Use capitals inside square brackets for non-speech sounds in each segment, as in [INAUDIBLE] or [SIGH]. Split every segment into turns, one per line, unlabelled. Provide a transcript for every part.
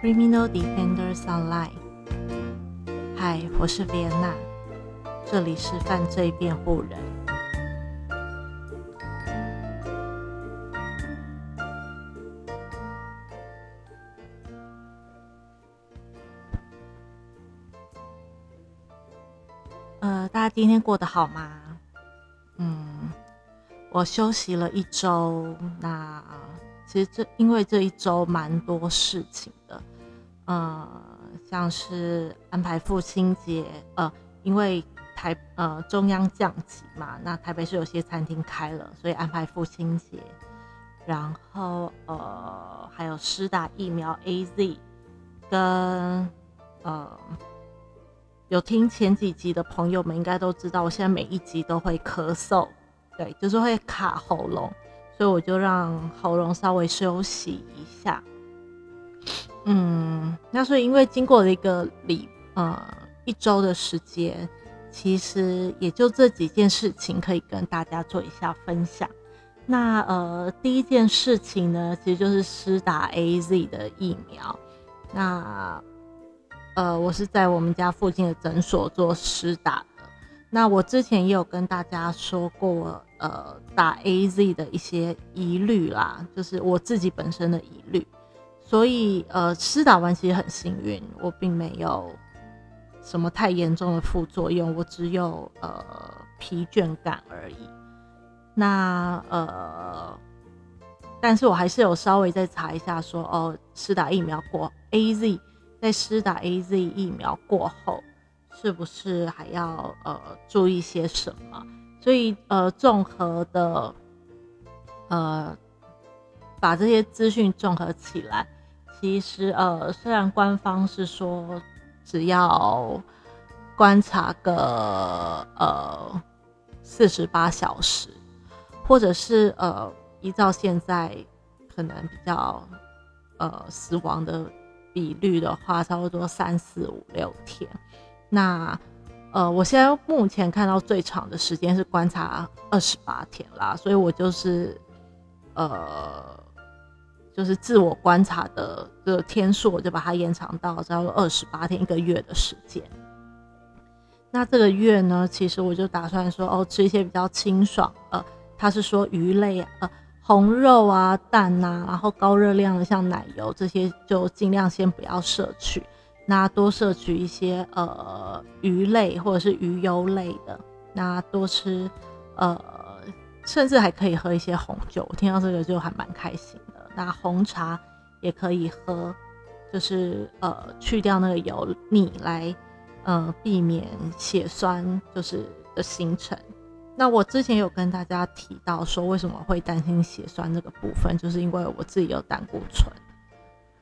Criminal Defenders Online。嗨，我是维安娜，这里是犯罪辩护人。呃，大家今天过得好吗？嗯，我休息了一周，那其实这因为这一周蛮多事情，呃，像是安排父亲节，呃，因为台呃中央降级嘛，那台北市有些餐厅开了，所以安排父亲节，然后呃还有施打疫苗 A Z，跟呃。有听前几集的朋友们应该都知道，我现在每一集都会咳嗽，对，就是会卡喉咙，所以我就让喉咙稍微休息一下。嗯，那所以因为经过了一个礼呃一周的时间，其实也就这几件事情可以跟大家做一下分享。那呃第一件事情呢，其实就是施打 A Z 的疫苗，那。呃，我是在我们家附近的诊所做施打的。那我之前也有跟大家说过，呃，打 A Z 的一些疑虑啦，就是我自己本身的疑虑。所以，呃，施打完其实很幸运，我并没有什么太严重的副作用，我只有呃疲倦感而已。那呃，但是我还是有稍微再查一下，说哦，施打疫苗过 A Z。在施打 A Z 疫苗过后，是不是还要呃注意些什么？所以呃，综合的呃，把这些资讯综合起来，其实呃，虽然官方是说只要观察个呃四十八小时，或者是呃依照现在可能比较呃死亡的。比率的话，差不多三四五六天。那呃，我现在目前看到最长的时间是观察二十八天啦，所以我就是呃，就是自我观察的这个天数，我就把它延长到差不多二十八天一个月的时间。那这个月呢，其实我就打算说哦，吃一些比较清爽，呃，他是说鱼类呃。红肉啊、蛋呐，然后高热量的像奶油这些，就尽量先不要摄取。那多摄取一些呃鱼类或者是鱼油类的。那多吃呃，甚至还可以喝一些红酒。听到这个就还蛮开心。那红茶也可以喝，就是呃去掉那个油腻，来呃避免血栓就是的形成。那我之前有跟大家提到说，为什么会担心血栓这个部分，就是因为我自己有胆固醇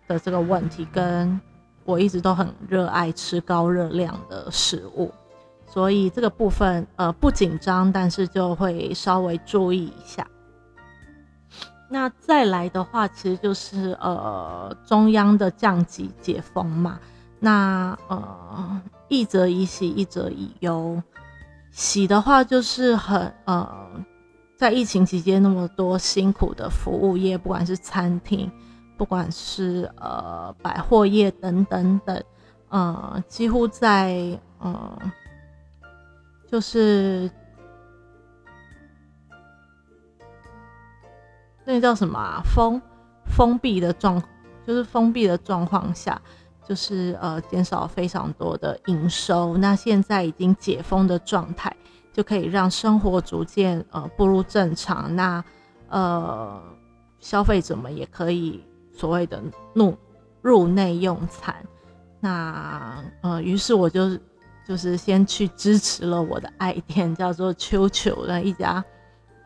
的这个问题，跟我一直都很热爱吃高热量的食物，所以这个部分呃不紧张，但是就会稍微注意一下。那再来的话，其实就是呃中央的降级解封嘛，那呃一则以喜，一则以忧。喜的话就是很呃，在疫情期间那么多辛苦的服务业，不管是餐厅，不管是呃百货业等等等，呃，几乎在呃，就是那个叫什么，封封闭的状，就是封闭的状况下。就是呃减少非常多的营收，那现在已经解封的状态，就可以让生活逐渐呃步入正常。那呃消费者们也可以所谓的入入内用餐。那呃于是我就就是先去支持了我的爱店，叫做秋秋的一家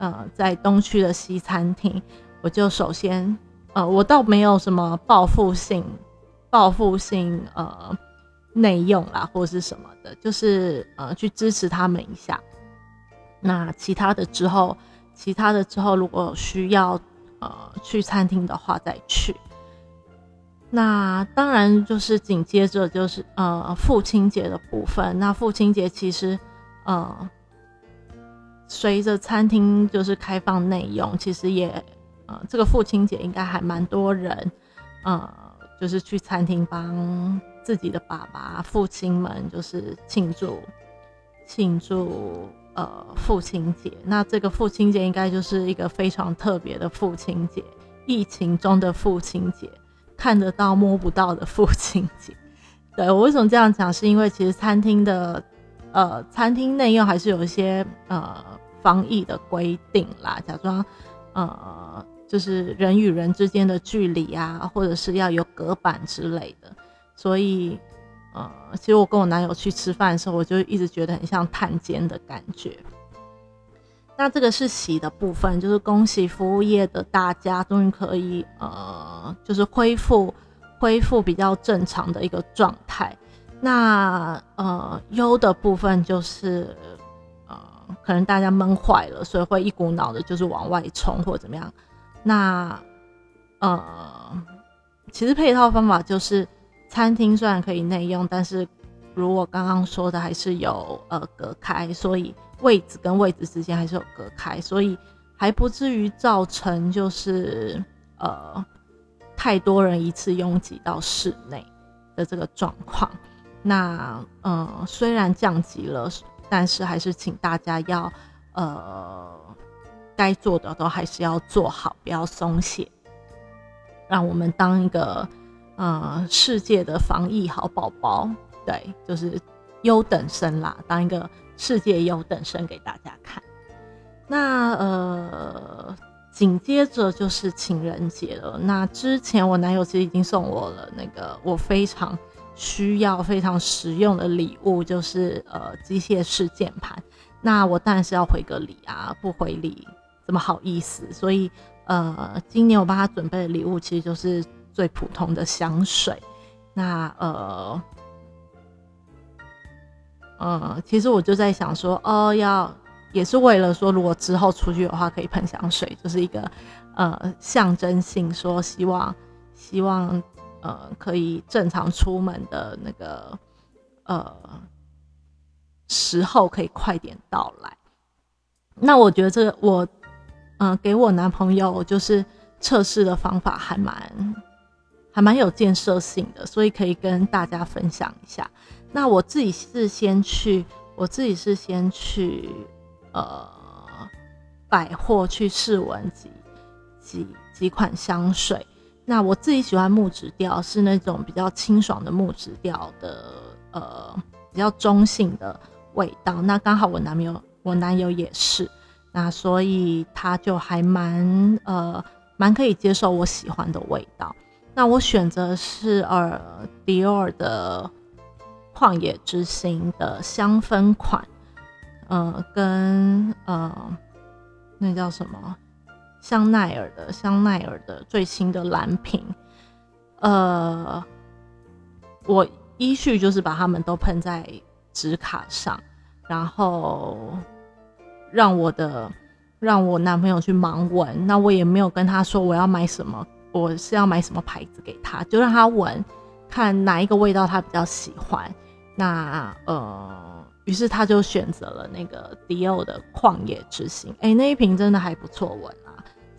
呃在东区的西餐厅。我就首先呃我倒没有什么报复性。报复性呃内用啦，或者是什么的，就是呃去支持他们一下。那其他的之后，其他的之后，如果需要呃去餐厅的话再去。那当然就是紧接着就是呃父亲节的部分。那父亲节其实呃随着餐厅就是开放内用，其实也呃这个父亲节应该还蛮多人呃。就是去餐厅帮自己的爸爸、父亲们，就是庆祝庆祝呃父亲节。那这个父亲节应该就是一个非常特别的父亲节，疫情中的父亲节，看得到摸不到的父亲节。[LAUGHS] 对我为什么这样讲？是因为其实餐厅的呃餐厅内用还是有一些呃防疫的规定啦，假装呃。就是人与人之间的距离啊，或者是要有隔板之类的，所以，呃，其实我跟我男友去吃饭的时候，我就一直觉得很像探监的感觉。那这个是喜的部分，就是恭喜服务业的大家终于可以，呃，就是恢复恢复比较正常的一个状态。那呃，忧的部分就是，可能大家闷坏了，所以会一股脑的就是往外冲或怎么样。那，呃，其实配套方法就是，餐厅虽然可以内用，但是如我刚刚说的，还是有呃隔开，所以位置跟位置之间还是有隔开，所以还不至于造成就是呃太多人一次拥挤到室内的这个状况。那呃虽然降级了，但是还是请大家要呃。该做的都还是要做好，不要松懈，让我们当一个呃世界的防疫好宝宝，对，就是优等生啦，当一个世界优等生给大家看。那呃，紧接着就是情人节了。那之前我男友其实已经送我了那个我非常需要、非常实用的礼物，就是呃机械式键盘。那我当然是要回个礼啊，不回礼。怎么好意思？所以，呃，今年我帮他准备的礼物其实就是最普通的香水。那，呃，呃，其实我就在想说，哦，要也是为了说，如果之后出去的话可以喷香水，就是一个呃象征性，说希望希望呃可以正常出门的那个呃时候可以快点到来。那我觉得这个我。嗯，给我男朋友就是测试的方法还蛮还蛮有建设性的，所以可以跟大家分享一下。那我自己是先去，我自己是先去呃百货去试闻几几几款香水。那我自己喜欢木质调，是那种比较清爽的木质调的，呃，比较中性的味道。那刚好我男朋友，我男友也是。那所以他就还蛮呃蛮可以接受我喜欢的味道。那我选择是呃迪奥的旷野之心的香氛款，呃跟呃那叫什么香奈儿的香奈儿的最新的蓝瓶。呃，我依序就是把它们都喷在纸卡上，然后。让我的让我男朋友去盲闻，那我也没有跟他说我要买什么，我是要买什么牌子给他，就让他闻，看哪一个味道他比较喜欢。那呃，于是他就选择了那个迪奥的旷野之心，哎，那一瓶真的还不错闻。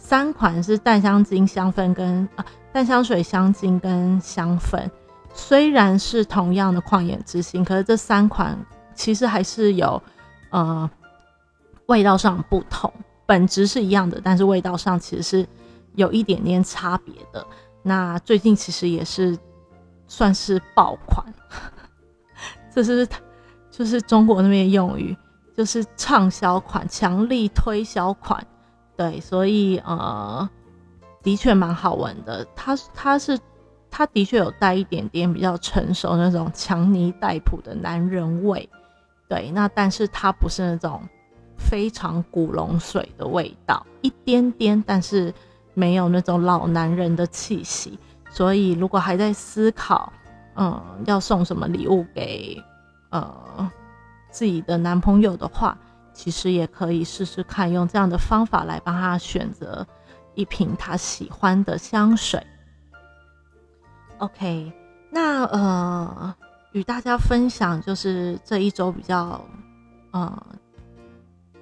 三款是淡香精香氛跟啊淡香水香精跟香氛，虽然是同样的旷野之心，可是这三款其实还是有呃。味道上不同，本质是一样的，但是味道上其实是有一点点差别的。那最近其实也是算是爆款，[LAUGHS] 这是就是中国那边用语，就是畅销款、强力推销款。对，所以呃，的确蛮好闻的。它它是它的确有带一点点比较成熟那种强尼戴普的男人味。对，那但是它不是那种。非常古龙水的味道，一点点，但是没有那种老男人的气息。所以，如果还在思考，嗯，要送什么礼物给呃自己的男朋友的话，其实也可以试试看，用这样的方法来帮他选择一瓶他喜欢的香水。OK，那呃，与大家分享就是这一周比较，呃。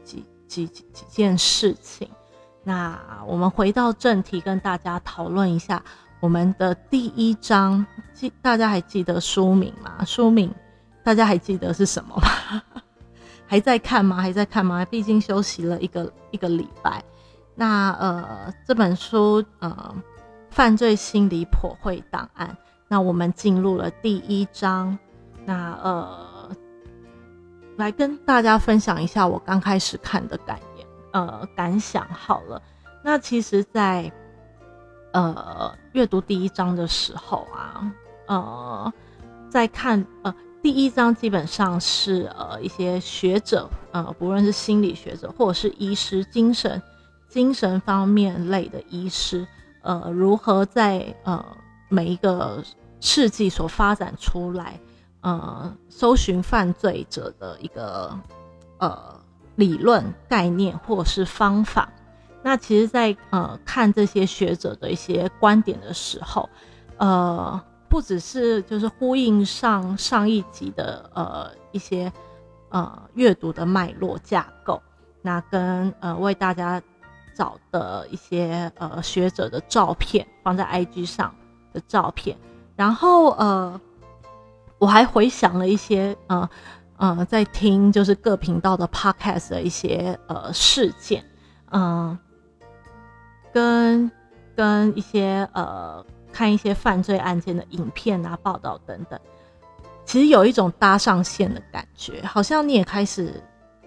几几几件事情，那我们回到正题，跟大家讨论一下我们的第一章记大家还记得书名吗？书名大家还记得是什么吗？还在看吗？还在看吗？毕竟休息了一个一个礼拜。那呃，这本书呃，犯罪心理破会档案。那我们进入了第一章。那呃，来跟大家分享一下我刚开始看的感言呃感想。好了，那其实，在呃阅读第一章的时候啊，呃，在看呃第一章基本上是呃一些学者呃，不论是心理学者或者是医师、精神精神方面类的医师，呃，如何在呃每一个世纪所发展出来。呃，搜寻犯罪者的一个呃理论概念或者是方法。那其实，在呃看这些学者的一些观点的时候，呃，不只是就是呼应上上一集的呃一些呃阅读的脉络架构，那跟呃为大家找的一些呃学者的照片放在 IG 上的照片，然后呃。我还回想了一些，呃，呃，在听就是各频道的 podcast 的一些呃事件，嗯，跟跟一些呃看一些犯罪案件的影片啊、报道等等，其实有一种搭上线的感觉，好像你也开始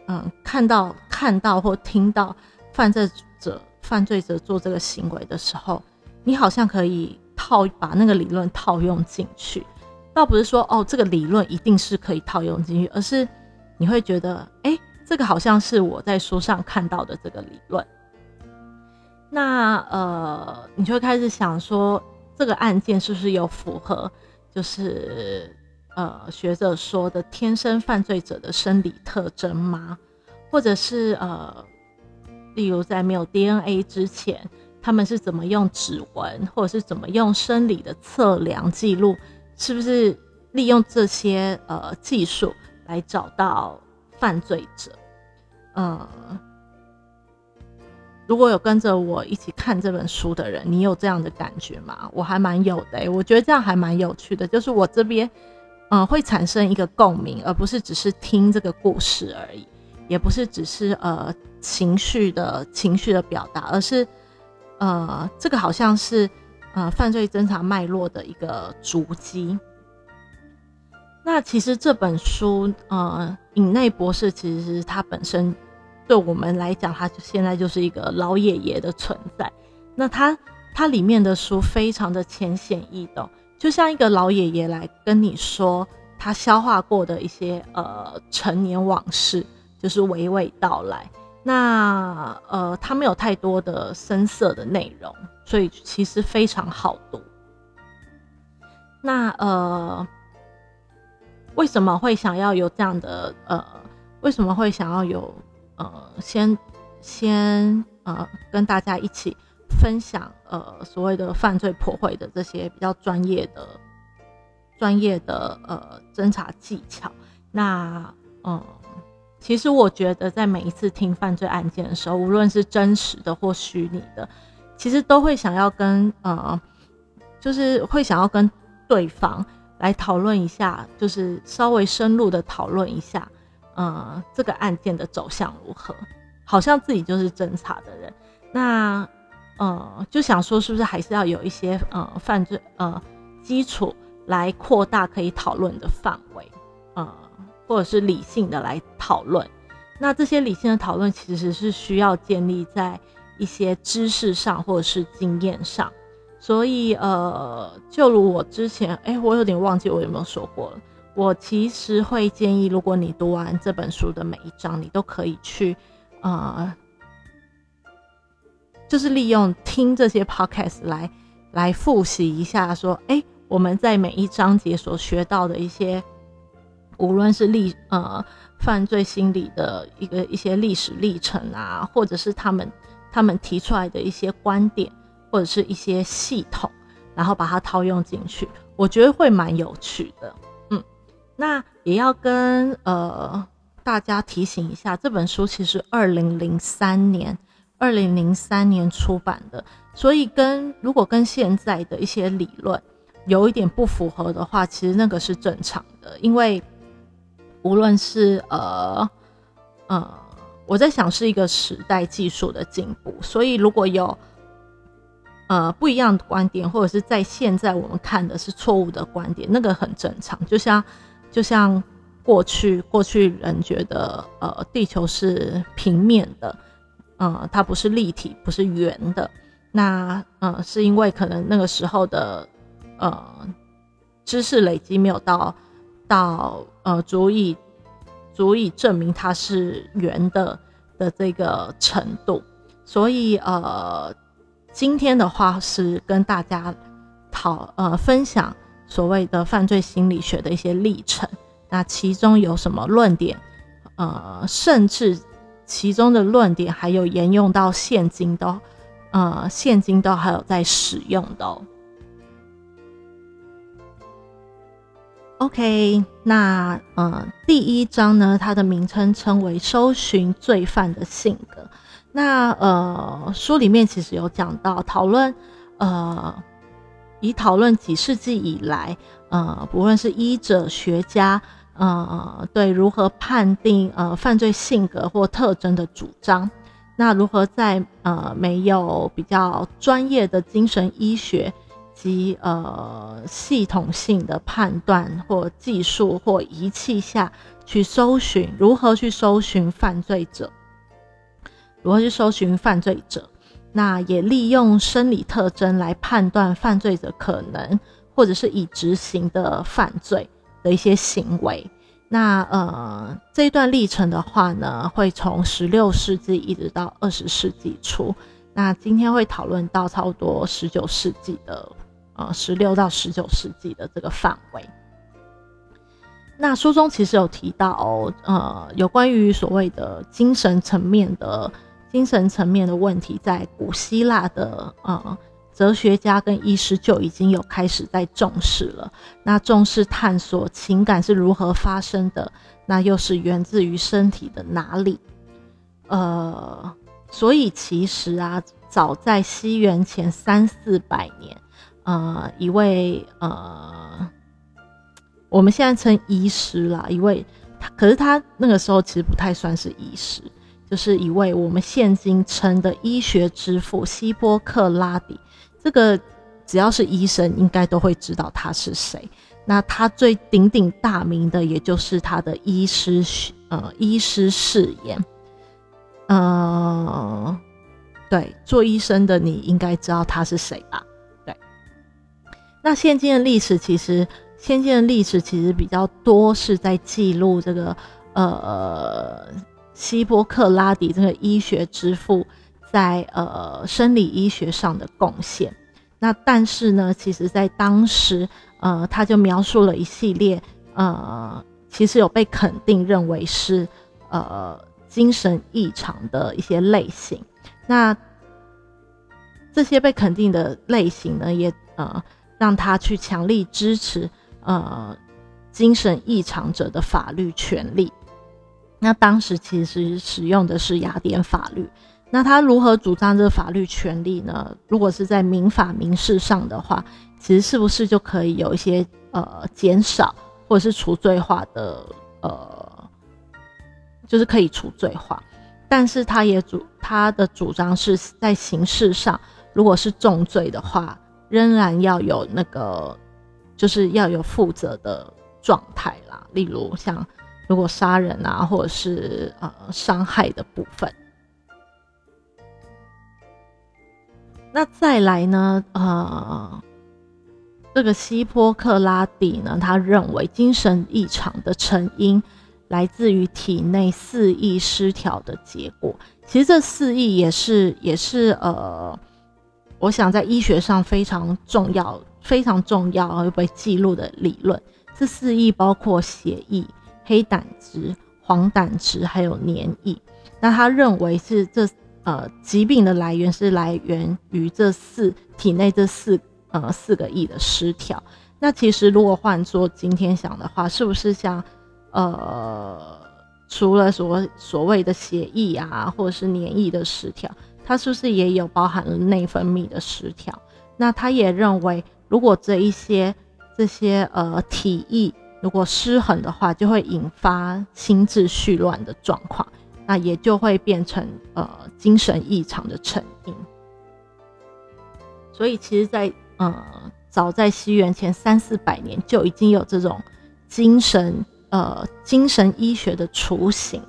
嗯看到看到或听到犯罪者犯罪者做这个行为的时候，你好像可以套把那个理论套用进去。倒不是说哦，这个理论一定是可以套用进去，而是你会觉得，哎，这个好像是我在书上看到的这个理论。那呃，你就会开始想说，这个案件是不是有符合，就是呃学者说的天生犯罪者的生理特征吗？或者是呃，例如在没有 DNA 之前，他们是怎么用指纹，或者是怎么用生理的测量记录？是不是利用这些呃技术来找到犯罪者？呃，如果有跟着我一起看这本书的人，你有这样的感觉吗？我还蛮有的，我觉得这样还蛮有趣的。就是我这边，嗯，会产生一个共鸣，而不是只是听这个故事而已，也不是只是呃情绪的情绪的表达，而是呃，这个好像是。呃，犯罪侦查脉络的一个足迹。那其实这本书，呃，尹内博士其实他本身对我们来讲，他就现在就是一个老爷爷的存在。那他他里面的书非常的浅显易懂，就像一个老爷爷来跟你说他消化过的一些呃陈年往事，就是娓娓道来。那呃，他没有太多的深色的内容。所以其实非常好读。那呃，为什么会想要有这样的呃？为什么会想要有呃？先先呃，跟大家一起分享呃所谓的犯罪破坏的这些比较专业的专业的呃侦查技巧。那嗯，其实我觉得在每一次听犯罪案件的时候，无论是真实的或虚拟的。其实都会想要跟呃，就是会想要跟对方来讨论一下，就是稍微深入的讨论一下，呃，这个案件的走向如何？好像自己就是侦查的人，那呃，就想说是不是还是要有一些呃犯罪呃基础来扩大可以讨论的范围，呃，或者是理性的来讨论。那这些理性的讨论其实是需要建立在。一些知识上或者是经验上，所以呃，就如我之前，哎，我有点忘记我有没有说过了。我其实会建议，如果你读完这本书的每一章，你都可以去，呃，就是利用听这些 podcast 来来复习一下，说，哎，我们在每一章节所学到的一些，无论是历呃犯罪心理的一个一些历史历程啊，或者是他们。他们提出来的一些观点或者是一些系统，然后把它套用进去，我觉得会蛮有趣的。那也要跟呃大家提醒一下，这本书其实二零零三年二零零三年出版的，所以跟如果跟现在的一些理论有一点不符合的话，其实那个是正常的，因为无论是呃呃，我在想是一个时代技术的进步，所以如果有呃不一样的观点，或者是在现在我们看的是错误的观点，那个很正常，就像就像。过去，过去人觉得，呃，地球是平面的，呃，它不是立体，不是圆的。那，呃，是因为可能那个时候的，呃，知识累积没有到，到，呃，足以，足以证明它是圆的的这个程度。所以，呃，今天的话是跟大家讨，呃，分享所谓的犯罪心理学的一些历程。那其中有什么论点？呃，甚至其中的论点还有沿用到现今都，呃，现今都还有在使用的。OK，那呃，第一章呢，它的名称称为“搜寻罪犯的性格”。那呃，书里面其实有讲到讨论，呃，以讨论几世纪以来，呃，不论是医者、学家。呃，对，如何判定呃犯罪性格或特征的主张？那如何在呃没有比较专业的精神医学及呃系统性的判断或技术或仪器下去搜寻？如何去搜寻犯罪者？如何去搜寻犯罪者？那也利用生理特征来判断犯罪者可能或者是已执行的犯罪。的一些行为，那呃这一段历程的话呢，会从十六世纪一直到二十世纪初，那今天会讨论到差不多十九世纪的呃十六到十九世纪的这个范围。那书中其实有提到，呃有关于所谓的精神层面的精神层面的问题，在古希腊的呃。哲学家跟医师就已经有开始在重视了，那重视探索情感是如何发生的，那又是源自于身体的哪里？呃，所以其实啊，早在西元前三四百年，呃，一位呃，我们现在称医师啦，一位，可是他那个时候其实不太算是医师，就是一位我们现今称的医学之父希波克拉底。这个只要是医生，应该都会知道他是谁。那他最鼎鼎大名的，也就是他的医师呃医师誓言。呃，对，做医生的你应该知道他是谁吧？对。那现今的历史，其实现今的历史其实比较多是在记录这个呃希波克拉底这个医学之父。在呃生理医学上的贡献，那但是呢，其实在当时，呃，他就描述了一系列，呃，其实有被肯定认为是呃精神异常的一些类型。那这些被肯定的类型呢，也呃让他去强力支持呃精神异常者的法律权利。那当时其实使用的是雅典法律。那他如何主张这个法律权利呢？如果是在民法民事上的话，其实是不是就可以有一些呃减少或者是除罪化的呃，就是可以除罪化？但是他也主他的主张是在刑事上，如果是重罪的话，仍然要有那个就是要有负责的状态啦。例如像如果杀人啊，或者是呃伤害的部分。那再来呢？呃，这个希波克拉底呢，他认为精神异常的成因来自于体内四意失调的结果。其实这四意也是也是呃，我想在医学上非常重要、非常重要又被记录的理论。这四意包括血液、黑胆汁、黄胆汁还有黏液。那他认为是这。呃，疾病的来源是来源于这四体内这四呃四个亿的失调。那其实如果换做今天想的话，是不是像呃除了所所谓的血液啊，或者是黏液的失调，它是不是也有包含了内分泌的失调？那他也认为，如果这一些这些呃体液如果失衡的话，就会引发心智序乱的状况，那也就会变成呃精神异常的成因。所以，其实，在呃早在西元前三四百年就已经有这种精神呃精神医学的雏形。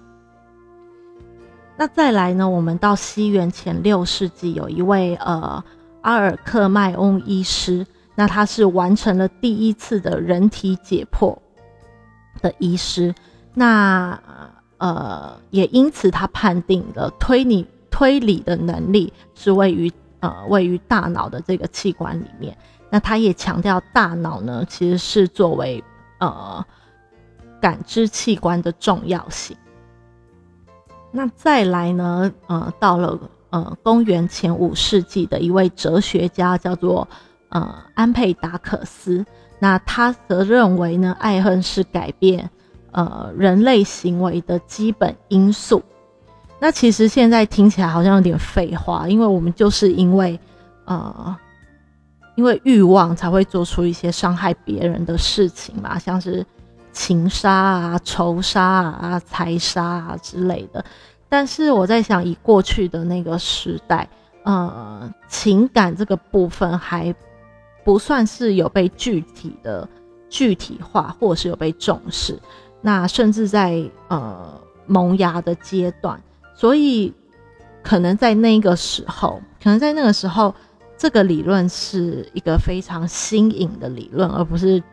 那再来呢？我们到西元前六世纪，有一位呃阿尔克迈翁医师，那他是完成了第一次的人体解剖的医师，那呃也因此他判定了推理推理的能力是位于呃位于大脑的这个器官里面。那他也强调大脑呢其实是作为呃感知器官的重要性。那再来呢？呃，到了呃公元前五世纪的一位哲学家叫做呃安佩达克斯，那他则认为呢，爱恨是改变呃人类行为的基本因素。那其实现在听起来好像有点废话，因为我们就是因为呃因为欲望才会做出一些伤害别人的事情嘛，像是。情杀啊、仇杀啊、财杀啊之类的，但是我在想，以过去的那个时代，呃，情感这个部分还不算是有被具体的具体化，或者是有被重视。那甚至在呃萌芽的阶段，所以可能在那个时候，可能在那个时候，这个理论是一个非常新颖的理论，而不是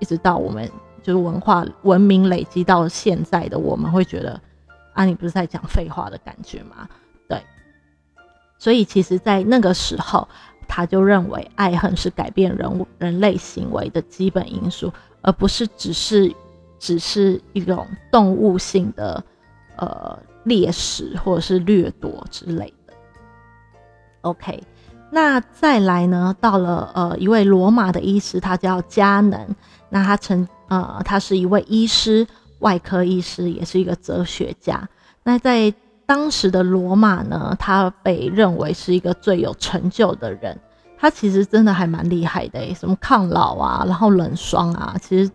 一直到我们。就是文化文明累积到现在的，我们会觉得啊，你不是在讲废话的感觉吗？对，所以其实，在那个时候，他就认为爱恨是改变人物人类行为的基本因素，而不是只是只是一种动物性的呃猎食或者是掠夺之类的。OK，那再来呢，到了呃一位罗马的医师，他叫加能，那他曾。呃，他是一位医师，外科医师，也是一个哲学家。那在当时的罗马呢，他被认为是一个最有成就的人。他其实真的还蛮厉害的，什么抗老啊，然后冷霜啊，其实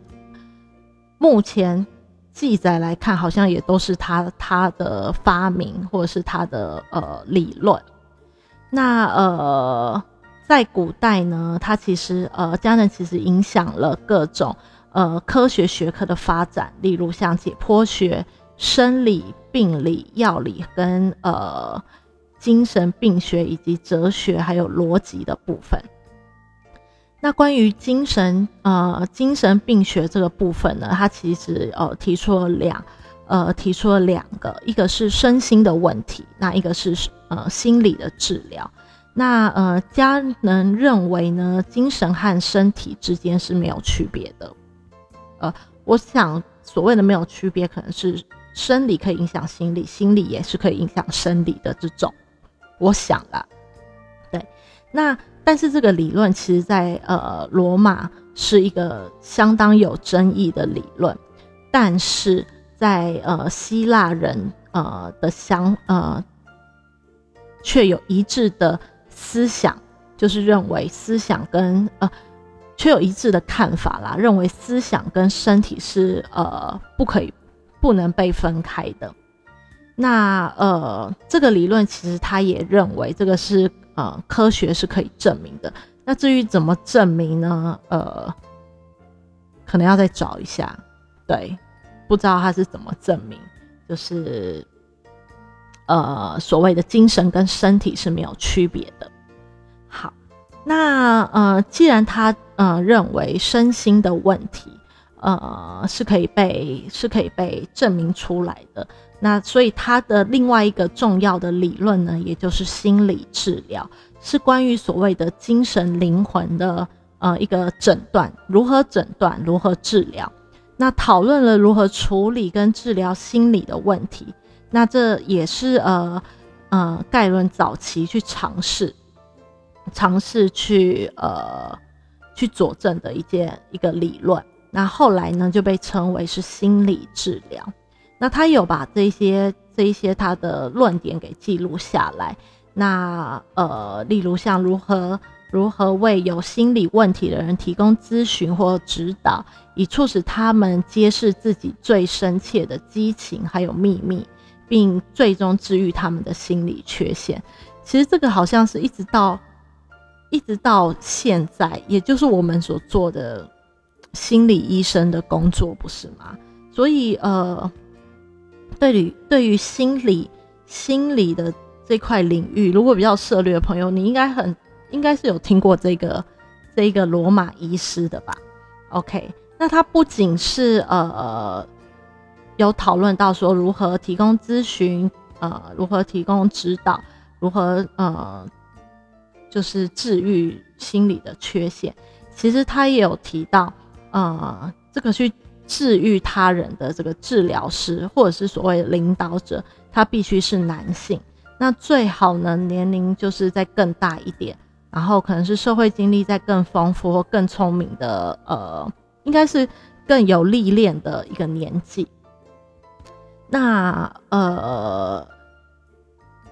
目前记载来看，好像也都是他他的发明或者是他的呃理论。那呃，在古代呢，他其实呃，家人其实影响了各种。呃，科学学科的发展，例如像解剖学、生理、病理、药理跟呃精神病学以及哲学，还有逻辑的部分。那关于精神呃精神病学这个部分呢，它其实呃提出了两呃提出了两个，一个是身心的问题，那一个是呃心理的治疗。那呃家人认为呢，精神和身体之间是没有区别的。呃，我想所谓的没有区别，可能是生理可以影响心理，心理也是可以影响生理的这种。我想啦，对。那但是这个理论其实，在呃罗马是一个相当有争议的理论，但是在呃希腊人呃的想呃却有一致的思想，就是认为思想跟呃。却有一致的看法啦，认为思想跟身体是呃不可以、不能被分开的。那呃，这个理论其实他也认为这个是呃科学是可以证明的。那至于怎么证明呢？呃，可能要再找一下。对，不知道他是怎么证明，就是呃所谓的精神跟身体是没有区别的。好。那呃，既然他呃认为身心的问题呃是可以被是可以被证明出来的，那所以他的另外一个重要的理论呢，也就是心理治疗，是关于所谓的精神灵魂的呃一个诊断，如何诊断，如何治疗。那讨论了如何处理跟治疗心理的问题，那这也是呃呃盖伦早期去尝试。尝试去呃去佐证的一件一个理论，那后来呢就被称为是心理治疗。那他有把这些这一些他的论点给记录下来。那呃，例如像如何如何为有心理问题的人提供咨询或指导，以促使他们揭示自己最深切的激情还有秘密，并最终治愈他们的心理缺陷。其实这个好像是一直到一直到现在，也就是我们所做的心理医生的工作，不是吗？所以呃，对于对于心理心理的。这块领域，如果比较涉猎的朋友，你应该很应该是有听过这个这个罗马医师的吧？OK，那他不仅是呃有讨论到说如何提供咨询，呃如何提供指导，如何呃就是治愈心理的缺陷，其实他也有提到，呃这个去治愈他人的这个治疗师或者是所谓领导者，他必须是男性。那最好呢，年龄就是再更大一点，然后可能是社会经历再更丰富或更聪明的，呃，应该是更有历练的一个年纪。那呃，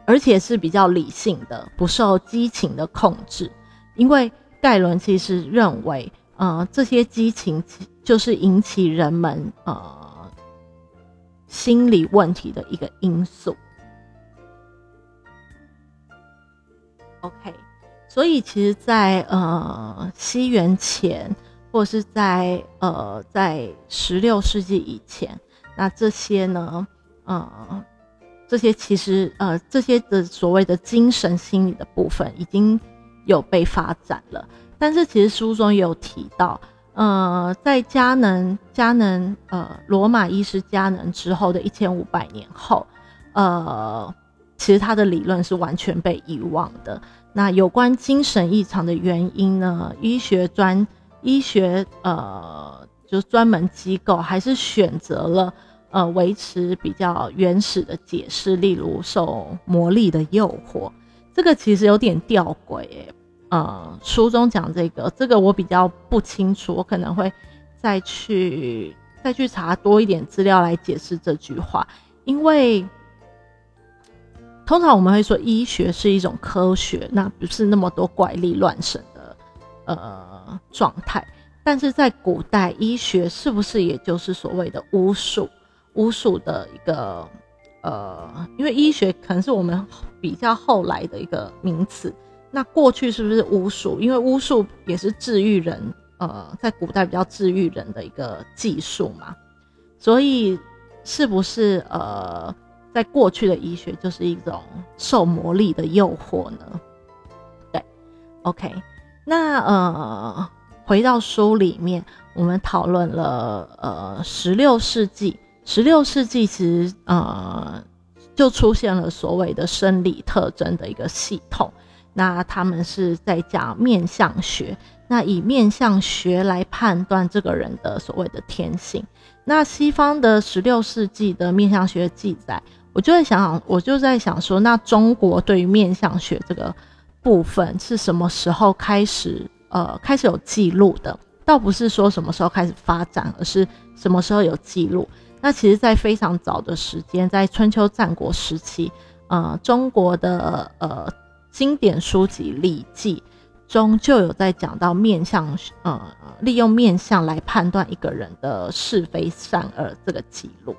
而且是比较理性的，不受激情的控制，因为盖伦其实认为，呃，这些激情就是引起人们呃心理问题的一个因素。OK，所以其实，在呃西元前，或者是在呃在十六世纪以前，那这些呢，呃，这些其实呃这些的所谓的精神心理的部分已经有被发展了。但是其实书中有提到，呃，在加能加能呃罗马医师加能之后的一千五百年后，呃。其实他的理论是完全被遗忘的。那有关精神异常的原因呢？医学专医学呃，就是专门机构还是选择了呃维持比较原始的解释，例如受魔力的诱惑。这个其实有点吊诡诶。呃，书中讲这个，这个我比较不清楚，我可能会再去再去查多一点资料来解释这句话，因为。通常我们会说医学是一种科学，那不是那么多怪力乱神的呃状态。但是在古代，医学是不是也就是所谓的巫术？巫术的一个呃，因为医学可能是我们比较后来的一个名词。那过去是不是巫术？因为巫术也是治愈人，呃，在古代比较治愈人的一个技术嘛。所以是不是呃？在过去的医学就是一种受魔力的诱惑呢？对，OK，那呃，回到书里面，我们讨论了呃，十六世纪，十六世纪其实呃，就出现了所谓的生理特征的一个系统。那他们是在讲面相学，那以面相学来判断这个人的所谓的天性。那西方的十六世纪的面相学记载。我就在想，我就在想说，那中国对于面相学这个部分是什么时候开始呃开始有记录的？倒不是说什么时候开始发展，而是什么时候有记录。那其实，在非常早的时间，在春秋战国时期，呃，中国的呃经典书籍《礼记》中就有在讲到面相，呃，利用面相来判断一个人的是非善恶这个记录。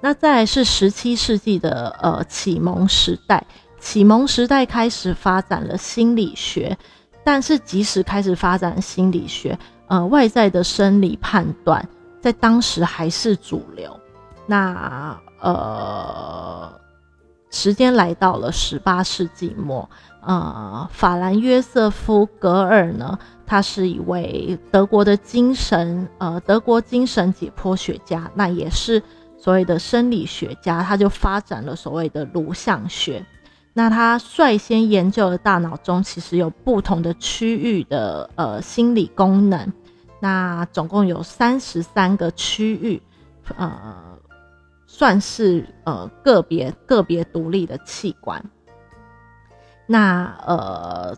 那再是十七世纪的呃启蒙时代，启蒙时代开始发展了心理学，但是即使开始发展心理学，呃外在的生理判断在当时还是主流。那呃时间来到了十八世纪末，呃法兰约瑟夫格尔呢，他是一位德国的精神呃德国精神解剖学家，那也是。所谓的生理学家，他就发展了所谓的颅相学。那他率先研究了大脑中其实有不同的区域的呃心理功能。那总共有三十三个区域，呃，算是呃个别个别独立的器官。那呃，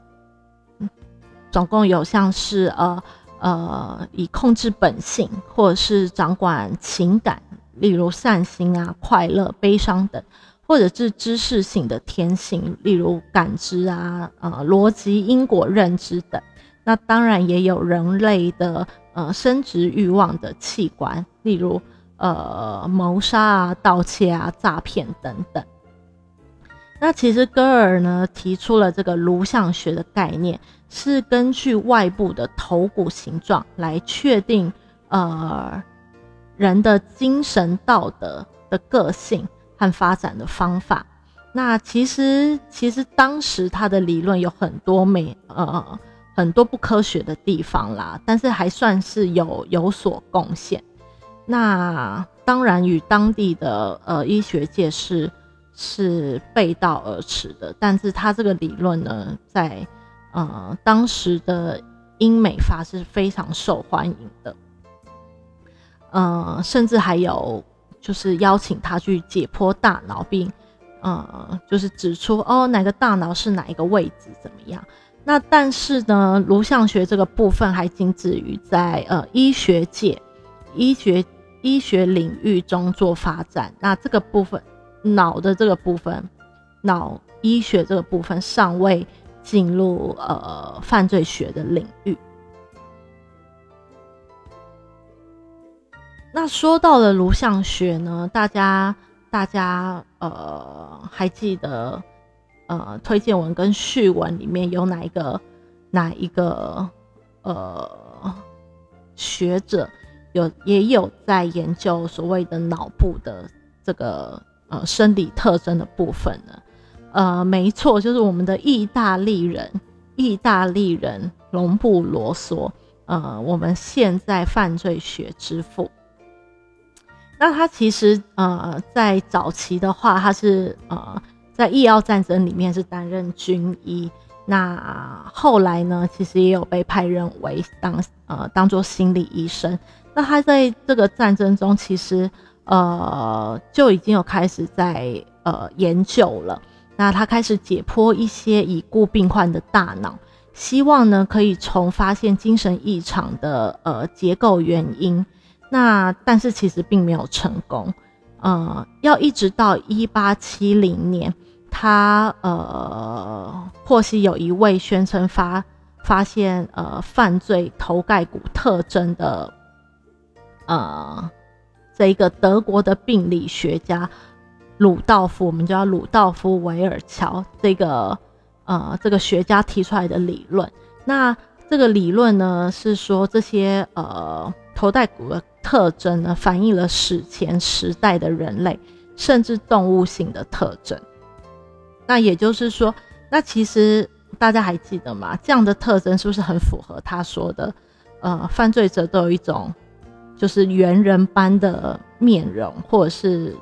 总共有像是呃呃以控制本性或者是掌管情感。例如善心啊、快乐、悲伤等，或者是知识性的天性，例如感知啊、呃逻辑、因果认知等。那当然也有人类的呃生殖欲望的器官，例如呃谋杀啊、盗窃啊、诈骗等等。那其实戈尔呢提出了这个颅相学的概念，是根据外部的头骨形状来确定呃人的精神道德的个性和发展的方法。那其实其实当时他的理论有很多没呃。很多不科学的地方啦，但是还算是有有所贡献。那当然与当地的呃医学界是是背道而驰的，但是他这个理论呢，在呃当时的英美法是非常受欢迎的。呃，甚至还有就是邀请他去解剖大脑，并呃就是指出哦哪个大脑是哪一个位置怎么样。那但是呢，颅相学这个部分还仅止于在呃医学界、医学医学领域中做发展。那这个部分，脑的这个部分，脑医学这个部分尚未进入呃犯罪学的领域。那说到了颅相学呢，大家大家呃还记得？呃，推荐文跟序文里面有哪一个哪一个呃学者有也有在研究所谓的脑部的这个呃生理特征的部分呢？呃，没错，就是我们的意大利人，意大利人隆布罗索，呃，我们现在犯罪学之父。那他其实呃在早期的话，他是呃。在义奥战争里面是担任军医，那后来呢，其实也有被派任为当呃当做心理医生。那他在这个战争中，其实呃就已经有开始在呃研究了。那他开始解剖一些已故病患的大脑，希望呢可以从发现精神异常的呃结构原因。那但是其实并没有成功，呃，要一直到一八七零年。他呃，获悉有一位宣称发发现呃犯罪头盖骨特征的呃这一个德国的病理学家鲁道夫，我们叫鲁道夫维尔乔这个呃这个学家提出来的理论。那这个理论呢是说这些呃头盖骨的特征呢反映了史前时代的人类甚至动物性的特征。那也就是说，那其实大家还记得吗？这样的特征是不是很符合他说的？呃，犯罪者都有一种就是猿人般的面容，或者是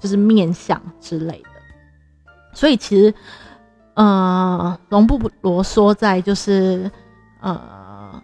就是面相之类的。所以其实，呃，龙布罗梭在就是呃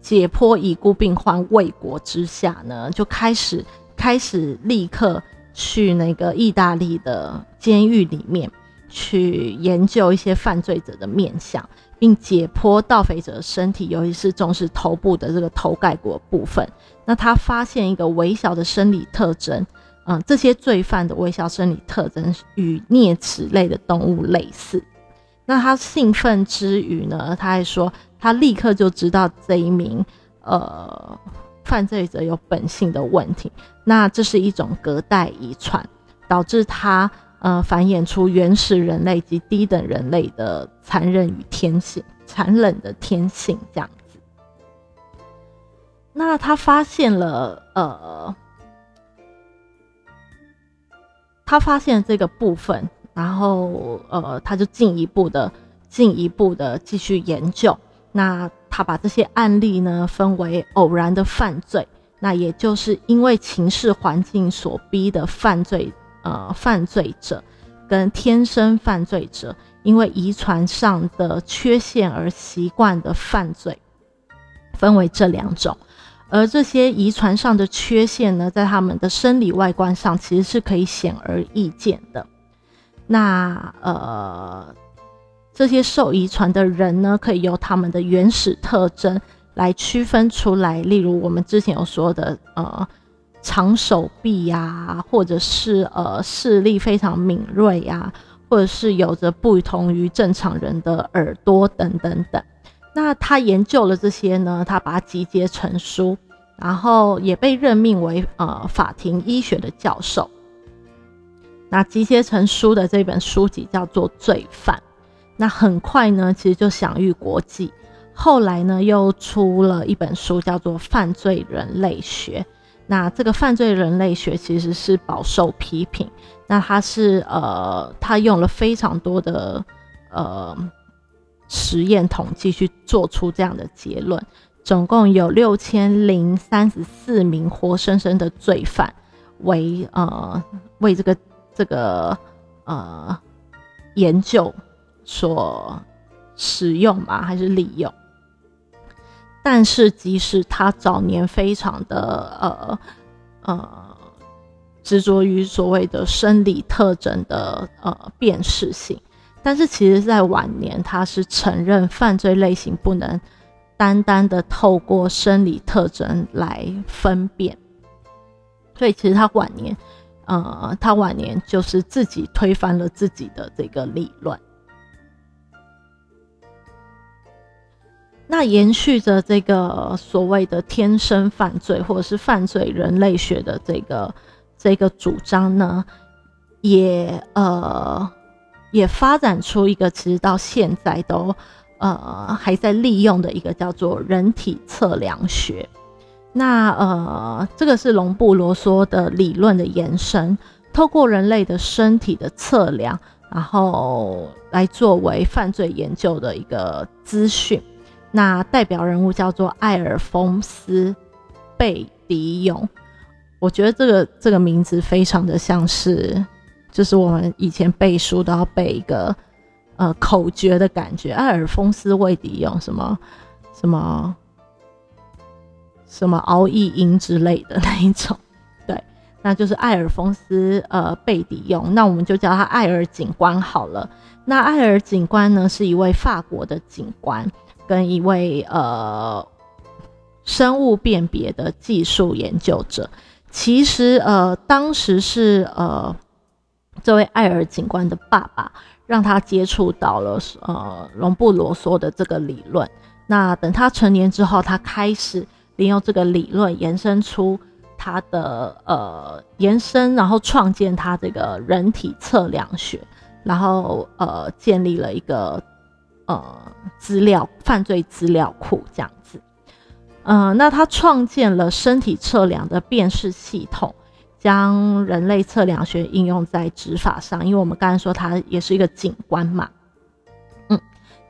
解剖已故病患未果之下呢，就开始开始立刻。去那个意大利的监狱里面去研究一些犯罪者的面相，并解剖盗匪者身体，尤其是重视头部的这个头盖骨部分。那他发现一个微小的生理特征，嗯，这些罪犯的微小生理特征与啮齿类的动物类似。那他兴奋之余呢，他还说他立刻就知道这一名呃。犯罪者有本性的问题，那这是一种隔代遗传，导致他呃繁衍出原始人类及低等人类的残忍与天性、残忍的天性这样子。那他发现了呃，他发现这个部分，然后呃，他就进一步的、进一步的继续研究。那他把这些案例呢分为偶然的犯罪，那也就是因为情势环境所逼的犯罪，呃，犯罪者跟天生犯罪者因为遗传上的缺陷而习惯的犯罪，分为这两种。而这些遗传上的缺陷呢，在他们的生理外观上其实是可以显而易见的。那呃。这些受遗传的人呢，可以由他们的原始特征来区分出来。例如，我们之前有说的，呃，长手臂呀，或者是呃视力非常敏锐呀，或者是有着不同于正常人的耳朵等等等。那他研究了这些呢，他把它集结成书，然后也被任命为呃法庭医学的教授。那集结成书的这本书籍叫做《罪犯》，那很快呢，其实就享誉国际。后来呢，又出了一本书叫做《犯罪人类学》。那这个犯罪人类学其实是饱受批评。那他是呃，他用了非常多的呃实验统计去做出这样的结论。总共有六千零三十四名活生生的罪犯为呃为这个这个呃研究所使用嘛，还是利用？但是，即使他早年非常的呃呃执着于所谓的生理特征的呃辨识性，但是其实在晚年，他是承认犯罪类型不能单单的透过生理特征来分辨，所以其实他晚年，呃，他晚年就是自己推翻了自己的这个理论。那延续着这个所谓的天生犯罪，或者是犯罪人类学的这个这个主张呢，也呃也发展出一个其实到现在都呃还在利用的一个叫做人体测量学。那呃这个是龙布罗梭的理论的延伸，透过人类的身体的测量，然后来作为犯罪研究的一个资讯。那代表人物叫做艾尔丰斯·贝迪永，我觉得这个这个名字非常的像是，就是我们以前背书都要背一个呃口诀的感觉，艾尔丰斯·贝迪永什么什么什么熬一音之类的那一种，对，那就是艾尔丰斯呃贝迪永，那我们就叫他艾尔警官好了。那艾尔警官呢，是一位法国的警官。跟一位呃生物辨别的技术研究者，其实呃当时是呃这位艾尔警官的爸爸让他接触到了呃隆布罗梭的这个理论。那等他成年之后，他开始利用这个理论延伸出他的呃延伸，然后创建他这个人体测量学，然后呃建立了一个。呃，资料犯罪资料库这样子，嗯，那他创建了身体测量的辨识系统，将人类测量学应用在执法上。因为我们刚才说他也是一个警官嘛，嗯，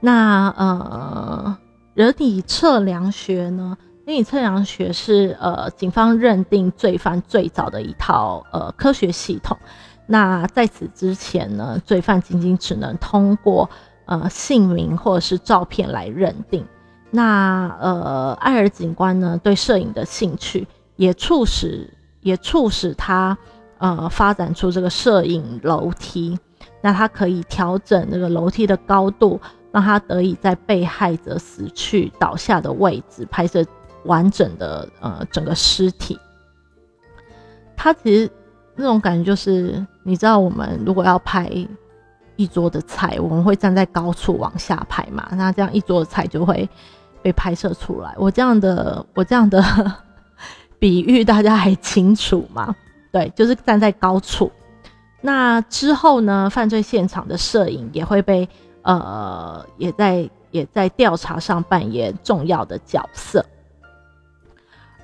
那呃，人体测量学呢，人体测量学是呃警方认定罪犯最早的一套呃科学系统。那在此之前呢，罪犯仅仅只能通过。呃，姓名或者是照片来认定。那呃，艾尔警官呢，对摄影的兴趣也促使也促使他呃发展出这个摄影楼梯。那他可以调整这个楼梯的高度，让他得以在被害者死去倒下的位置拍摄完整的呃整个尸体。他其实那种感觉就是，你知道，我们如果要拍。一桌的菜，我们会站在高处往下拍嘛？那这样一桌的菜就会被拍摄出来。我这样的，我这样的 [LAUGHS] 比喻大家还清楚吗？对，就是站在高处。那之后呢？犯罪现场的摄影也会被呃，也在也在调查上扮演重要的角色。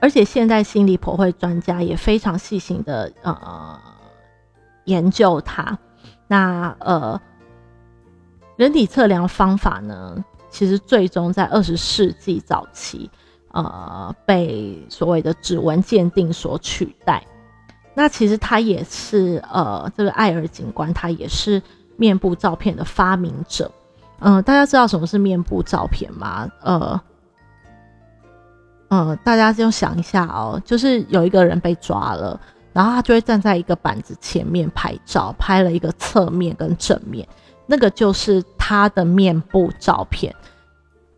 而且现在心理破会专家也非常细心的呃研究它。那呃，人体测量方法呢，其实最终在二十世纪早期，呃，被所谓的指纹鉴定所取代。那其实他也是呃，这个艾尔警官，他也是面部照片的发明者。嗯，大家知道什么是面部照片吗？呃，呃，大家就想一下哦，就是有一个人被抓了。然后他就会站在一个板子前面拍照，拍了一个侧面跟正面，那个就是他的面部照片。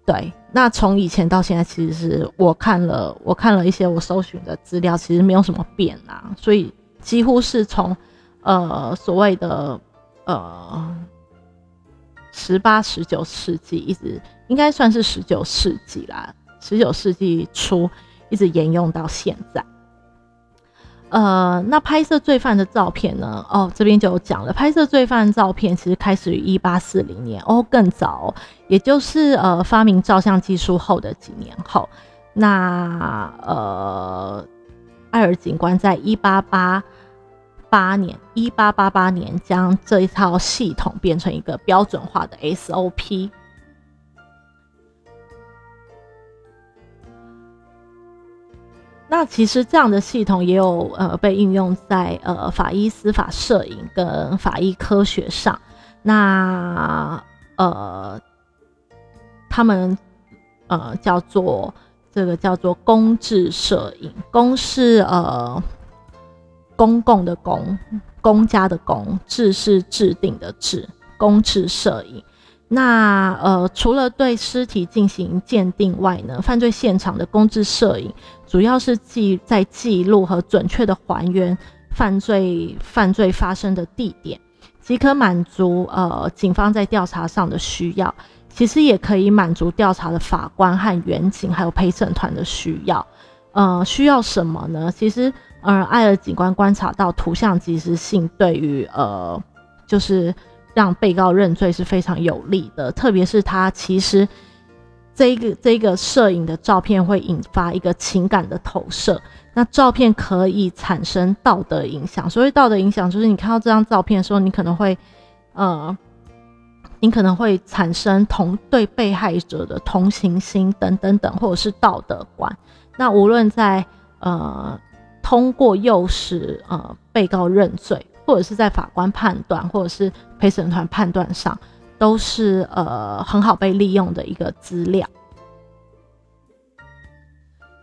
对，那从以前到现在，其实是我看了，我看了一些我搜寻的资料，其实没有什么变啊，所以几乎是从呃所谓的呃十八、十九世纪一直应该算是十九世纪啦，十九世纪初一直沿用到现在。呃，那拍摄罪犯的照片呢？哦，这边就有讲了，拍摄罪犯照片其实开始于一八四零年，哦，更早，也就是呃发明照相技术后的几年后。那呃，艾尔警官在一八八八年，一八八八年将这一套系统变成一个标准化的 SOP。那其实这样的系统也有呃被应用在呃法医司法摄影跟法医科学上。那呃他们呃叫做这个叫做公制摄影，公是呃公共的公，公家的公，制是制定的制，公制摄影。那呃，除了对尸体进行鉴定外呢，犯罪现场的公制摄影主要是记在记录和准确的还原犯罪犯罪发生的地点，即可满足呃警方在调查上的需要，其实也可以满足调查的法官和员警还有陪审团的需要。呃，需要什么呢？其实呃，艾尔警官观察到图像及时性对于呃就是。让被告认罪是非常有利的，特别是他其实这个这个摄影的照片会引发一个情感的投射，那照片可以产生道德影响。所谓道德影响，就是你看到这张照片的时候，你可能会呃，你可能会产生同对被害者的同情心等等等，或者是道德观。那无论在呃通过诱使呃被告认罪。或者是在法官判断，或者是陪审团判断上，都是呃很好被利用的一个资料。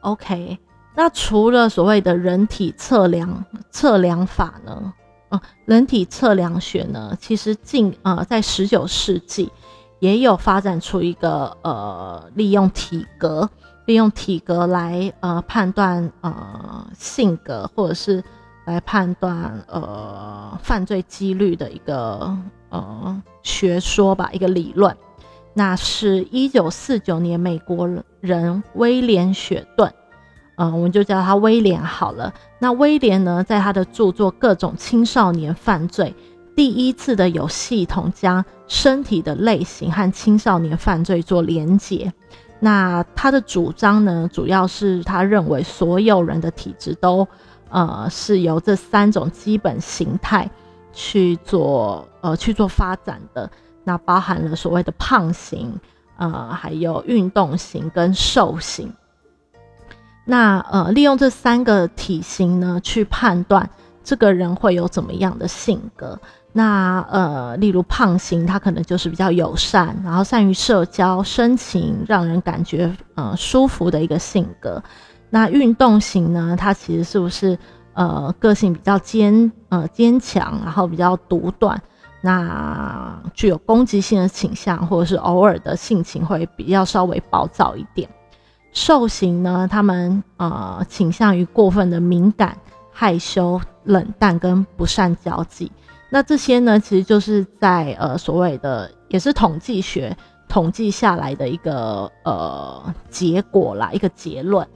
OK，那除了所谓的人体测量测量法呢？嗯，人体测量学呢，其实近呃在十九世纪也有发展出一个呃利用体格，利用体格来呃判断呃性格或者是。来判断呃犯罪几率的一个呃学说吧，一个理论，那是一九四九年美国人威廉雪顿，嗯，我们就叫他威廉好了。那威廉呢，在他的著作《各种青少年犯罪》，第一次的有系统将身体的类型和青少年犯罪做连结。那他的主张呢，主要是他认为所有人的体质都。呃，是由这三种基本形态去做呃去做发展的，那包含了所谓的胖型，呃，还有运动型跟瘦型。那呃，利用这三个体型呢，去判断这个人会有怎么样的性格。那呃，例如胖型，他可能就是比较友善，然后善于社交、深情，让人感觉呃舒服的一个性格。那运动型呢？它其实是不是呃个性比较坚呃坚强，然后比较独断，那具有攻击性的倾向，或者是偶尔的性情会比较稍微暴躁一点。兽型呢，他们呃倾向于过分的敏感、害羞、冷淡跟不善交际。那这些呢，其实就是在呃所谓的也是统计学统计下来的一个呃结果啦，一个结论。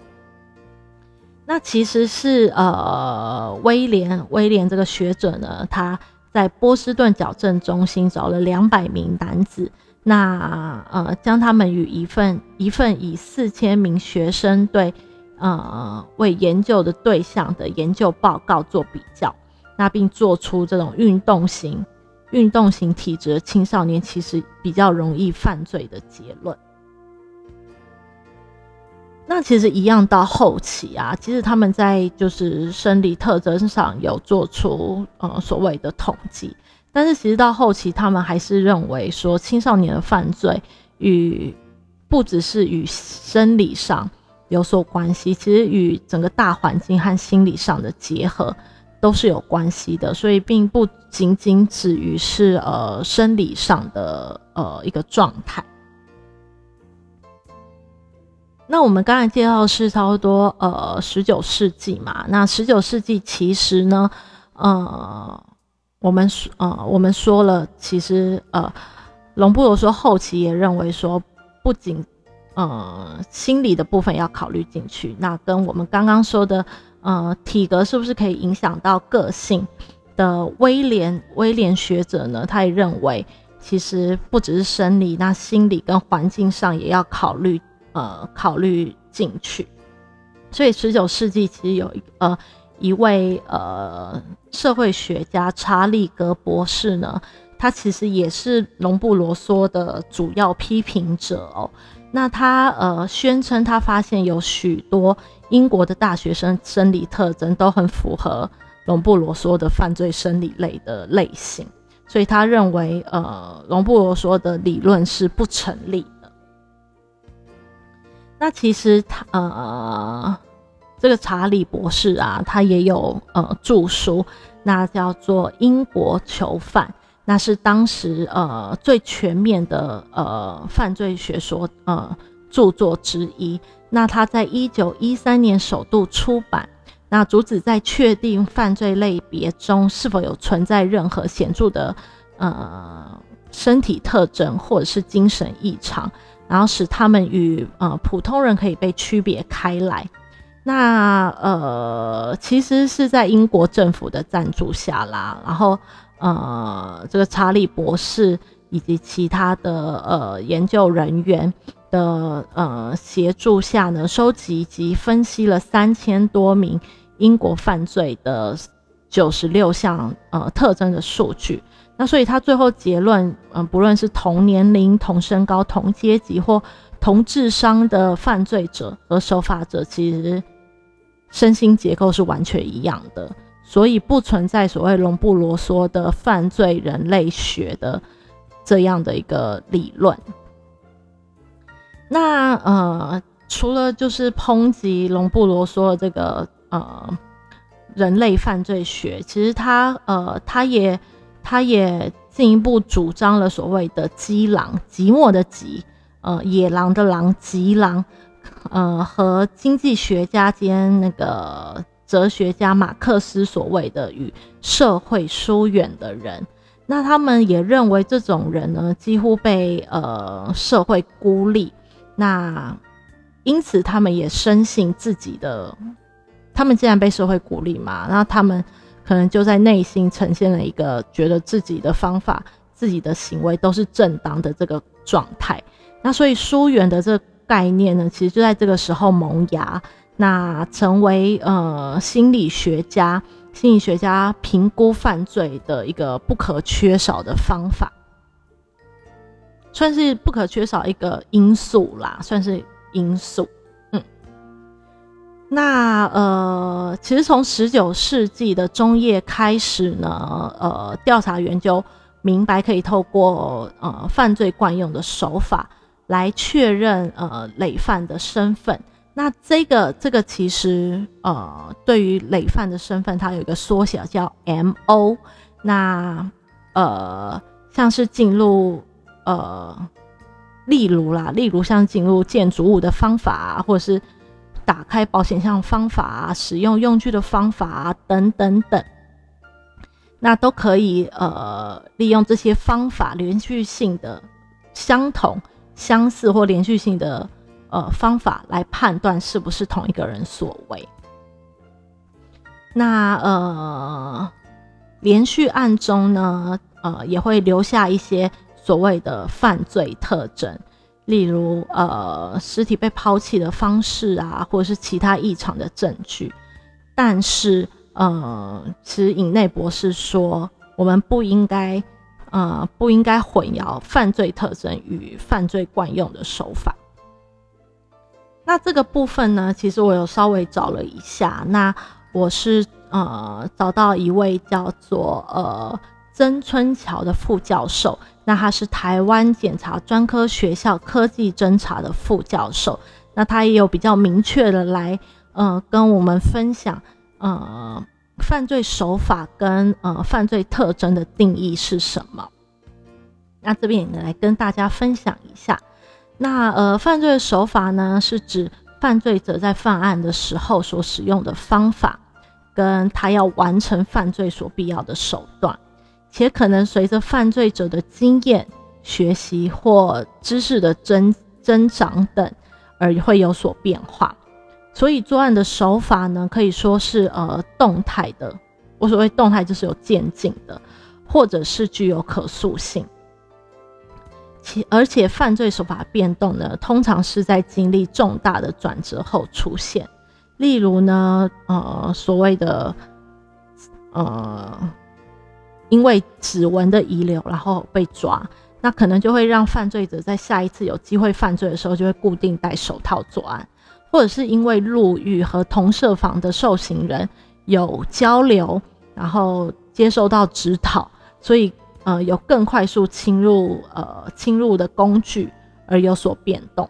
那其实是呃，威廉威廉这个学者呢，他在波士顿矫正中心找了两百名男子，那呃，将他们与一份一份以四千名学生对呃为研究的对象的研究报告做比较，那并做出这种运动型运动型体质的青少年其实比较容易犯罪的结论。那其实一样到后期啊，其实他们在就是生理特征上有做出呃所谓的统计，但是其实到后期他们还是认为说青少年的犯罪与不只是与生理上有所关系，其实与整个大环境和心理上的结合都是有关系的，所以并不仅仅止于是呃生理上的呃一个状态。那我们刚才介绍是差不多呃十九世纪嘛，那十九世纪其实呢，呃，我们说呃我们说了，其实呃，龙布罗说后期也认为说，不仅呃心理的部分要考虑进去，那跟我们刚刚说的呃体格是不是可以影响到个性的威廉威廉学者呢？他也认为，其实不只是生理，那心理跟环境上也要考虑。呃，考虑进去，所以十九世纪其实有一呃一位呃社会学家查理格博士呢，他其实也是隆布罗梭的主要批评者哦。那他呃宣称他发现有许多英国的大学生生理特征都很符合隆布罗梭的犯罪生理类的类型，所以他认为呃隆布罗梭的理论是不成立。那其实他呃，这个查理博士啊，他也有呃著书，那叫做《英国囚犯》，那是当时呃最全面的呃犯罪学说呃著作之一。那他在一九一三年首度出版，那主旨在确定犯罪类别中是否有存在任何显著的呃身体特征或者是精神异常。然后使他们与呃普通人可以被区别开来。那呃，其实是在英国政府的赞助下啦，然后呃，这个查理博士以及其他的呃研究人员的呃协助下呢，收集及分析了三千多名英国犯罪的九十六项呃特征的数据。那所以他最后结论，嗯，不论是同年龄、同身高、同阶级或同智商的犯罪者和守法者，其实身心结构是完全一样的，所以不存在所谓龙布罗梭的犯罪人类学的这样的一个理论。那呃，除了就是抨击龙布罗梭这个呃人类犯罪学，其实他呃他也。他也进一步主张了所谓的“基狼”，寂寞的“寂”，呃，野狼的“狼”，极狼，呃，和经济学家兼那个哲学家马克思所谓的与社会疏远的人。那他们也认为这种人呢，几乎被呃社会孤立。那因此，他们也深信自己的，他们既然被社会孤立嘛，那他们。可能就在内心呈现了一个觉得自己的方法、自己的行为都是正当的这个状态。那所以疏远的这个概念呢，其实就在这个时候萌芽，那成为呃心理学家、心理学家评估犯罪的一个不可缺少的方法，算是不可缺少一个因素啦，算是因素。那呃，其实从十九世纪的中叶开始呢，呃，调查员就明白可以透过呃犯罪惯用的手法来确认呃累犯的身份。那这个这个其实呃，对于累犯的身份，它有一个缩写叫 M.O。那呃，像是进入呃，例如啦，例如像进入建筑物的方法，或者是。打开保险箱方法啊，使用用具的方法啊，等等等，那都可以呃利用这些方法连续性的相同、相似或连续性的呃方法来判断是不是同一个人所为。那呃连续案中呢，呃也会留下一些所谓的犯罪特征。例如，呃，尸体被抛弃的方式啊，或者是其他异常的证据。但是，呃，其实尹内博士说，我们不应该，呃，不应该混淆犯罪特征与犯罪惯用的手法。那这个部分呢，其实我有稍微找了一下，那我是呃找到一位叫做呃曾春桥的副教授。那他是台湾检察专科学校科技侦查的副教授，那他也有比较明确的来，呃，跟我们分享，呃，犯罪手法跟呃犯罪特征的定义是什么。那这边也来跟大家分享一下。那呃，犯罪手法呢，是指犯罪者在犯案的时候所使用的方法，跟他要完成犯罪所必要的手段，且可能随着犯罪者的经验、学习或知识的增增长等而会有所变化。所以作案的手法呢，可以说是呃动态的。我所谓动态，就是有渐进的，或者是具有可塑性。其而且犯罪手法变动呢，通常是在经历重大的转折后出现。例如呢，呃，所谓的呃，因为指纹的遗留，然后被抓，那可能就会让犯罪者在下一次有机会犯罪的时候，就会固定戴手套作案，或者是因为入狱和同设防的受刑人有交流，然后接受到指导，所以。呃，有更快速侵入呃侵入的工具而有所变动，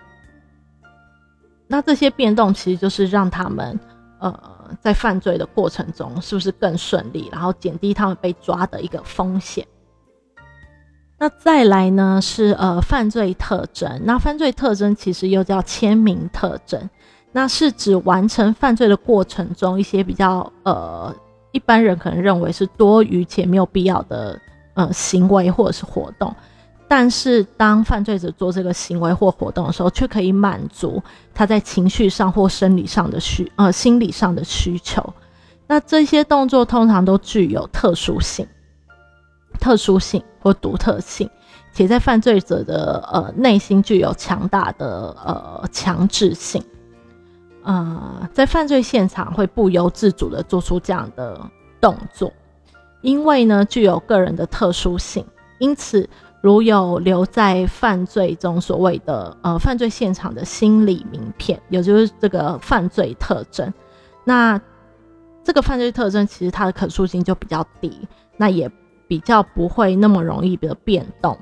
那这些变动其实就是让他们呃在犯罪的过程中是不是更顺利，然后减低他们被抓的一个风险。那再来呢是呃犯罪特征，那犯罪特征其实又叫签名特征，那是指完成犯罪的过程中一些比较呃一般人可能认为是多余且没有必要的。呃，行为或者是活动，但是当犯罪者做这个行为或活动的时候，却可以满足他在情绪上或生理上的需呃心理上的需求。那这些动作通常都具有特殊性、特殊性或独特性，且在犯罪者的呃内心具有强大的呃强制性。呃，在犯罪现场会不由自主的做出这样的动作。因为呢，具有个人的特殊性，因此如有留在犯罪中所谓的呃犯罪现场的心理名片，也就是这个犯罪特征，那这个犯罪特征其实它的可塑性就比较低，那也比较不会那么容易的变动。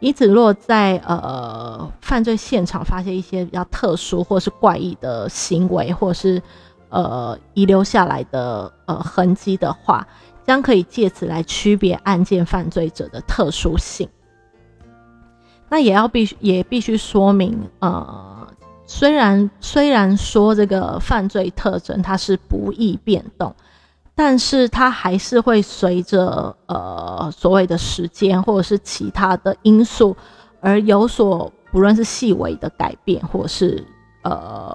因此，若在呃犯罪现场发现一些比较特殊或是怪异的行为，或是呃遗留下来的呃痕迹的话，将可以借此来区别案件犯罪者的特殊性。那也要必须也必须说明，呃，虽然虽然说这个犯罪特征它是不易变动，但是它还是会随着呃所谓的时间或者是其他的因素而有所不论是细微的改变，或是呃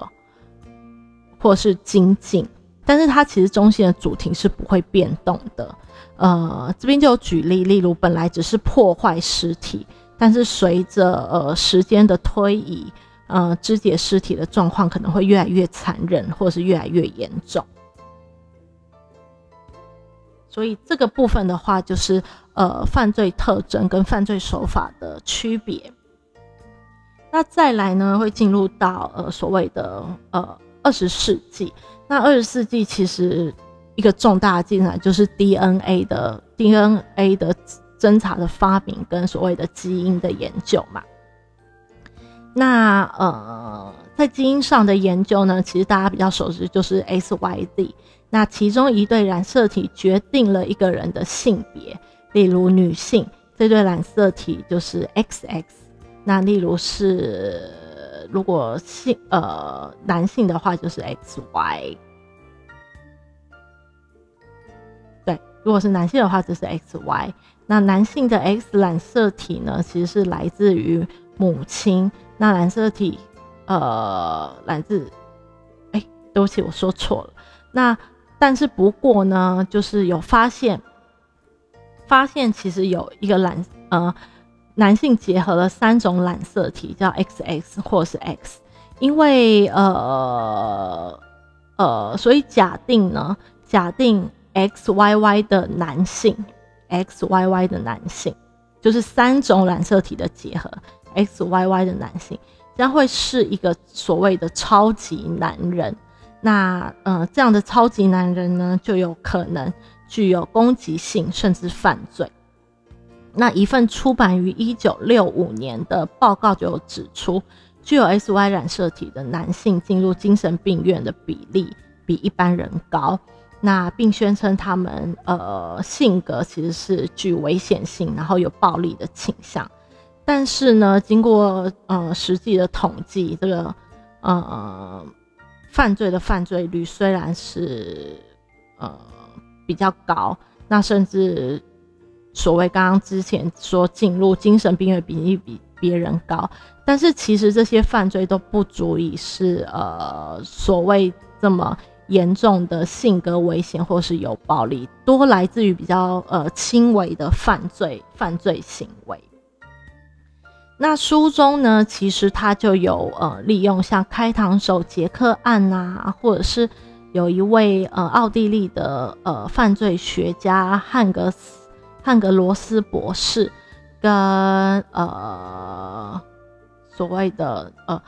或是精进。但是它其实中心的主题是不会变动的，呃，这边就有举例，例如本来只是破坏尸体，但是随着呃时间的推移，呃肢解尸体的状况可能会越来越残忍，或是越来越严重。所以这个部分的话，就是呃犯罪特征跟犯罪手法的区别。那再来呢，会进入到呃所谓的呃二十世纪。那二十世纪其实一个重大进展就是 DNA 的 DNA 的侦查的发明跟所谓的基因的研究嘛。那呃，在基因上的研究呢，其实大家比较熟知就是 XYZ。那其中一对染色体决定了一个人的性别，例如女性这对染色体就是 XX。那例如是。如果性呃男性的话就是 X Y，对，如果是男性的话就是 X Y。那男性的 X 染色体呢，其实是来自于母亲。那染色体呃来自，哎，对不起，我说错了。那但是不过呢，就是有发现，发现其实有一个染呃。男性结合了三种染色体，叫 XX 或是 X，因为呃呃，所以假定呢，假定 XYY 的男性，XYY 的男性就是三种染色体的结合，XYY 的男性将会是一个所谓的超级男人。那呃，这样的超级男人呢，就有可能具有攻击性，甚至犯罪。那一份出版于一九六五年的报告就指出，具有 S Y 染色体的男性进入精神病院的比例比一般人高。那并宣称他们呃性格其实是具危险性，然后有暴力的倾向。但是呢，经过呃实际的统计，这个呃犯罪的犯罪率虽然是呃比较高，那甚至所谓刚刚之前说进入精神病院比例比别人高，但是其实这些犯罪都不足以是呃所谓这么严重的性格危险或是有暴力，多来自于比较呃轻微的犯罪犯罪行为。那书中呢，其实他就有呃利用像开膛手杰克案呐，或者是有一位呃奥地利的呃犯罪学家汉格斯汉格罗斯博士，跟呃所谓的呃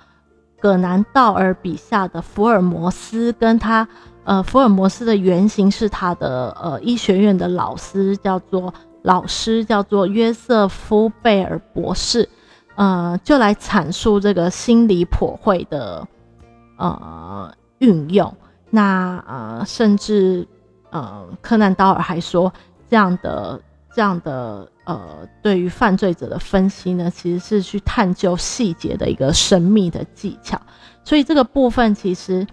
葛南道尔笔下的福尔摩斯，跟他呃福尔摩斯的原型是他的呃医学院的老师，叫做老师叫做约瑟夫贝尔博士。呃，就来阐述这个心理破会的呃运用。那呃，甚至呃，柯南道尔还说，这样的这样的呃，对于犯罪者的分析呢，其实是去探究细节的一个神秘的技巧。所以这个部分其实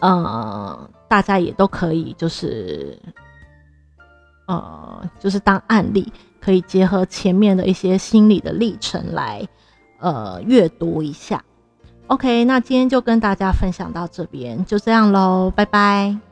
呃，大家也都可以就是呃，就是当案例。可以结合前面的一些心理的历程来，呃，阅读一下。OK，那今天就跟大家分享到这边，就这样喽，拜拜。